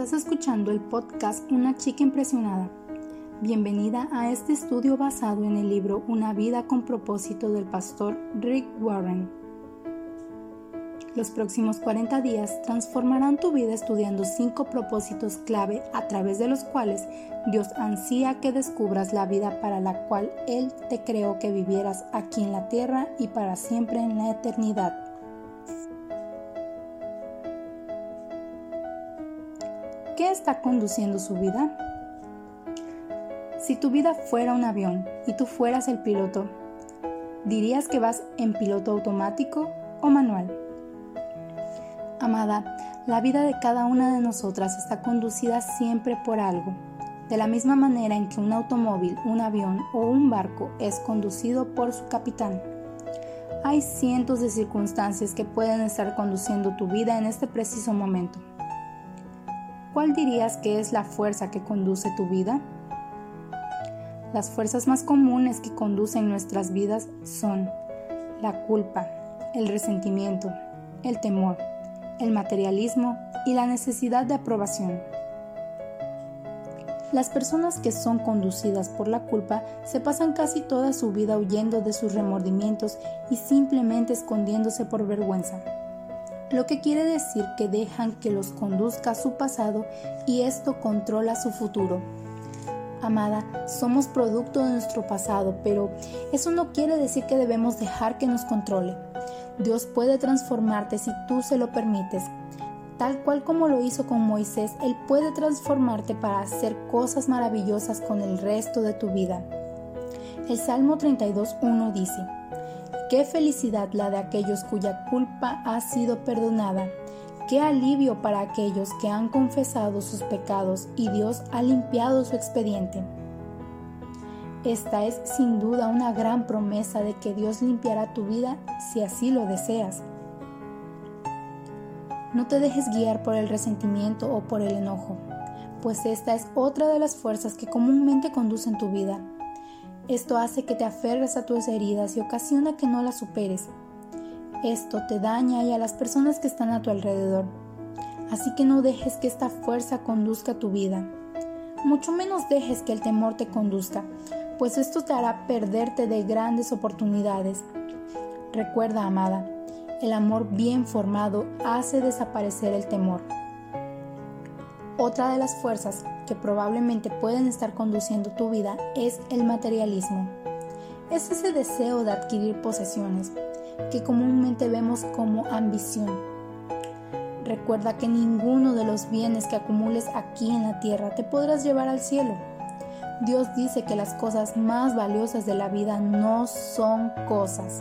Estás escuchando el podcast Una chica impresionada. Bienvenida a este estudio basado en el libro Una vida con propósito del pastor Rick Warren. Los próximos 40 días transformarán tu vida estudiando cinco propósitos clave a través de los cuales Dios ansía que descubras la vida para la cual Él te creó que vivieras aquí en la tierra y para siempre en la eternidad. Está conduciendo su vida? Si tu vida fuera un avión y tú fueras el piloto, ¿dirías que vas en piloto automático o manual? Amada, la vida de cada una de nosotras está conducida siempre por algo, de la misma manera en que un automóvil, un avión o un barco es conducido por su capitán. Hay cientos de circunstancias que pueden estar conduciendo tu vida en este preciso momento. ¿Cuál dirías que es la fuerza que conduce tu vida? Las fuerzas más comunes que conducen nuestras vidas son la culpa, el resentimiento, el temor, el materialismo y la necesidad de aprobación. Las personas que son conducidas por la culpa se pasan casi toda su vida huyendo de sus remordimientos y simplemente escondiéndose por vergüenza lo que quiere decir que dejan que los conduzca a su pasado y esto controla su futuro. Amada, somos producto de nuestro pasado, pero eso no quiere decir que debemos dejar que nos controle. Dios puede transformarte si tú se lo permites. Tal cual como lo hizo con Moisés, Él puede transformarte para hacer cosas maravillosas con el resto de tu vida. El Salmo 32.1 dice, Qué felicidad la de aquellos cuya culpa ha sido perdonada. Qué alivio para aquellos que han confesado sus pecados y Dios ha limpiado su expediente. Esta es sin duda una gran promesa de que Dios limpiará tu vida si así lo deseas. No te dejes guiar por el resentimiento o por el enojo, pues esta es otra de las fuerzas que comúnmente conducen tu vida esto hace que te aferres a tus heridas y ocasiona que no las superes. Esto te daña y a las personas que están a tu alrededor. Así que no dejes que esta fuerza conduzca tu vida. Mucho menos dejes que el temor te conduzca, pues esto te hará perderte de grandes oportunidades. Recuerda, amada, el amor bien formado hace desaparecer el temor. Otra de las fuerzas que probablemente pueden estar conduciendo tu vida es el materialismo. Es ese deseo de adquirir posesiones que comúnmente vemos como ambición. Recuerda que ninguno de los bienes que acumules aquí en la tierra te podrás llevar al cielo. Dios dice que las cosas más valiosas de la vida no son cosas.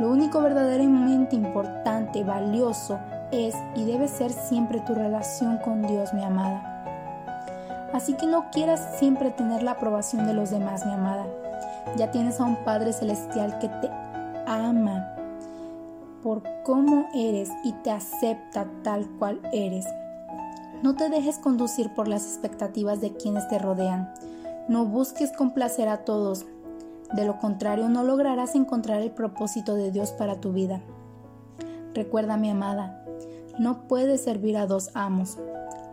Lo único verdaderamente importante, valioso, es y debe ser siempre tu relación con Dios, mi amada. Así que no quieras siempre tener la aprobación de los demás, mi amada. Ya tienes a un Padre Celestial que te ama por cómo eres y te acepta tal cual eres. No te dejes conducir por las expectativas de quienes te rodean. No busques complacer a todos. De lo contrario, no lograrás encontrar el propósito de Dios para tu vida. Recuerda, mi amada, no puedes servir a dos amos.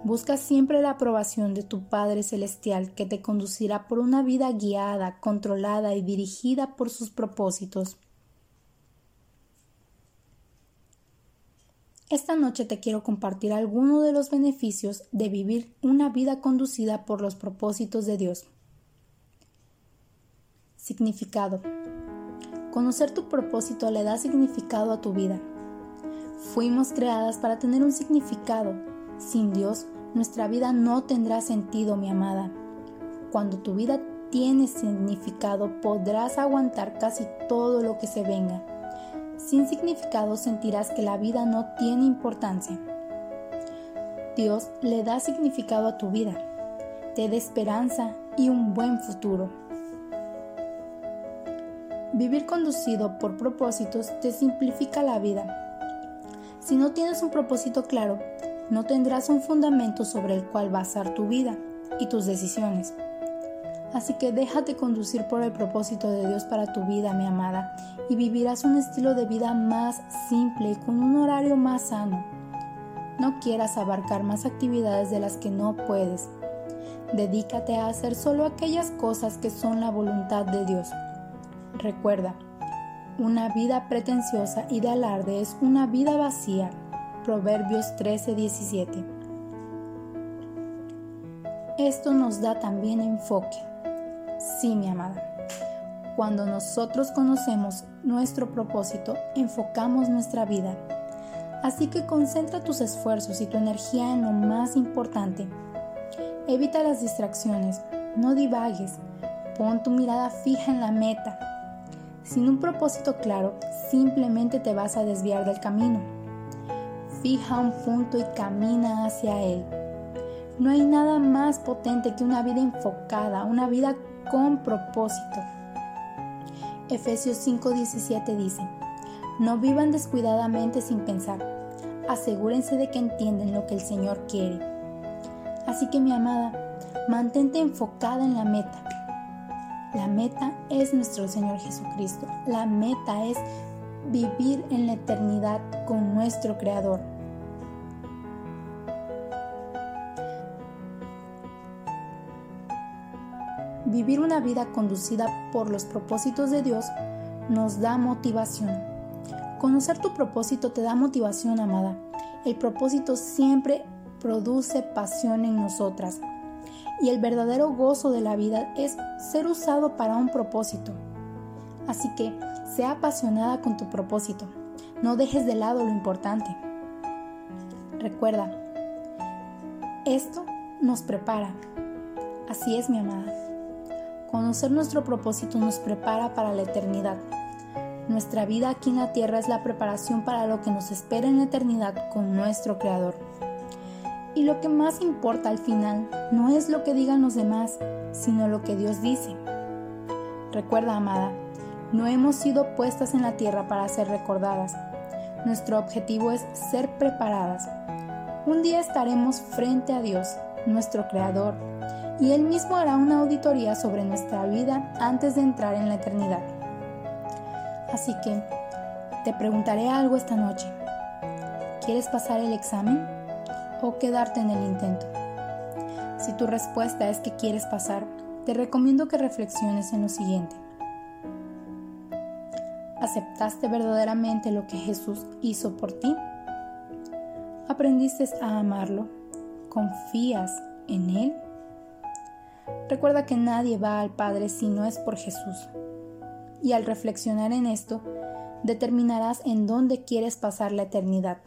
Busca siempre la aprobación de tu Padre Celestial que te conducirá por una vida guiada, controlada y dirigida por sus propósitos. Esta noche te quiero compartir algunos de los beneficios de vivir una vida conducida por los propósitos de Dios. Significado. Conocer tu propósito le da significado a tu vida. Fuimos creadas para tener un significado. Sin Dios, nuestra vida no tendrá sentido, mi amada. Cuando tu vida tiene significado, podrás aguantar casi todo lo que se venga. Sin significado sentirás que la vida no tiene importancia. Dios le da significado a tu vida, te da esperanza y un buen futuro. Vivir conducido por propósitos te simplifica la vida si no tienes un propósito claro, no tendrás un fundamento sobre el cual basar tu vida y tus decisiones. Así que déjate conducir por el propósito de Dios para tu vida, mi amada, y vivirás un estilo de vida más simple y con un horario más sano. no quieras abarcar más actividades de las que no puedes. Dedícate a hacer solo aquellas cosas que son la voluntad de Dios. Recuerda, una vida pretenciosa y de alarde es una vida vacía. Proverbios 13:17. Esto nos da también enfoque. Sí, mi amada. Cuando nosotros conocemos nuestro propósito, enfocamos nuestra vida. Así que concentra tus esfuerzos y tu energía en lo más importante. Evita las distracciones, no divagues, pon tu mirada fija en la meta. Sin un propósito claro, simplemente te vas a desviar del camino. Fija un punto y camina hacia él. No hay nada más potente que una vida enfocada, una vida con propósito. Efesios 5:17 dice, no vivan descuidadamente sin pensar, asegúrense de que entienden lo que el Señor quiere. Así que mi amada, mantente enfocada en la meta. La meta es nuestro Señor Jesucristo. La meta es vivir en la eternidad con nuestro Creador. Vivir una vida conducida por los propósitos de Dios nos da motivación. Conocer tu propósito te da motivación, amada. El propósito siempre produce pasión en nosotras. Y el verdadero gozo de la vida es ser usado para un propósito. Así que, sea apasionada con tu propósito. No dejes de lado lo importante. Recuerda, esto nos prepara. Así es, mi amada. Conocer nuestro propósito nos prepara para la eternidad. Nuestra vida aquí en la tierra es la preparación para lo que nos espera en la eternidad con nuestro Creador. Y lo que más importa al final no es lo que digan los demás, sino lo que Dios dice. Recuerda, amada, no hemos sido puestas en la tierra para ser recordadas. Nuestro objetivo es ser preparadas. Un día estaremos frente a Dios, nuestro Creador, y Él mismo hará una auditoría sobre nuestra vida antes de entrar en la eternidad. Así que, te preguntaré algo esta noche. ¿Quieres pasar el examen o quedarte en el intento? Si tu respuesta es que quieres pasar, te recomiendo que reflexiones en lo siguiente. ¿Aceptaste verdaderamente lo que Jesús hizo por ti? ¿Aprendiste a amarlo? ¿Confías en Él? Recuerda que nadie va al Padre si no es por Jesús. Y al reflexionar en esto, determinarás en dónde quieres pasar la eternidad.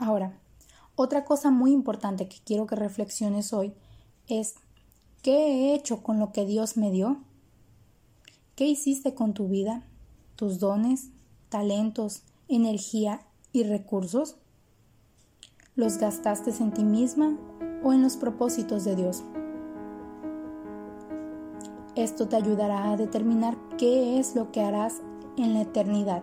Ahora, otra cosa muy importante que quiero que reflexiones hoy es, ¿qué he hecho con lo que Dios me dio? ¿Qué hiciste con tu vida, tus dones, talentos, energía y recursos? ¿Los gastaste en ti misma o en los propósitos de Dios. Esto te ayudará a determinar qué es lo que harás en la eternidad.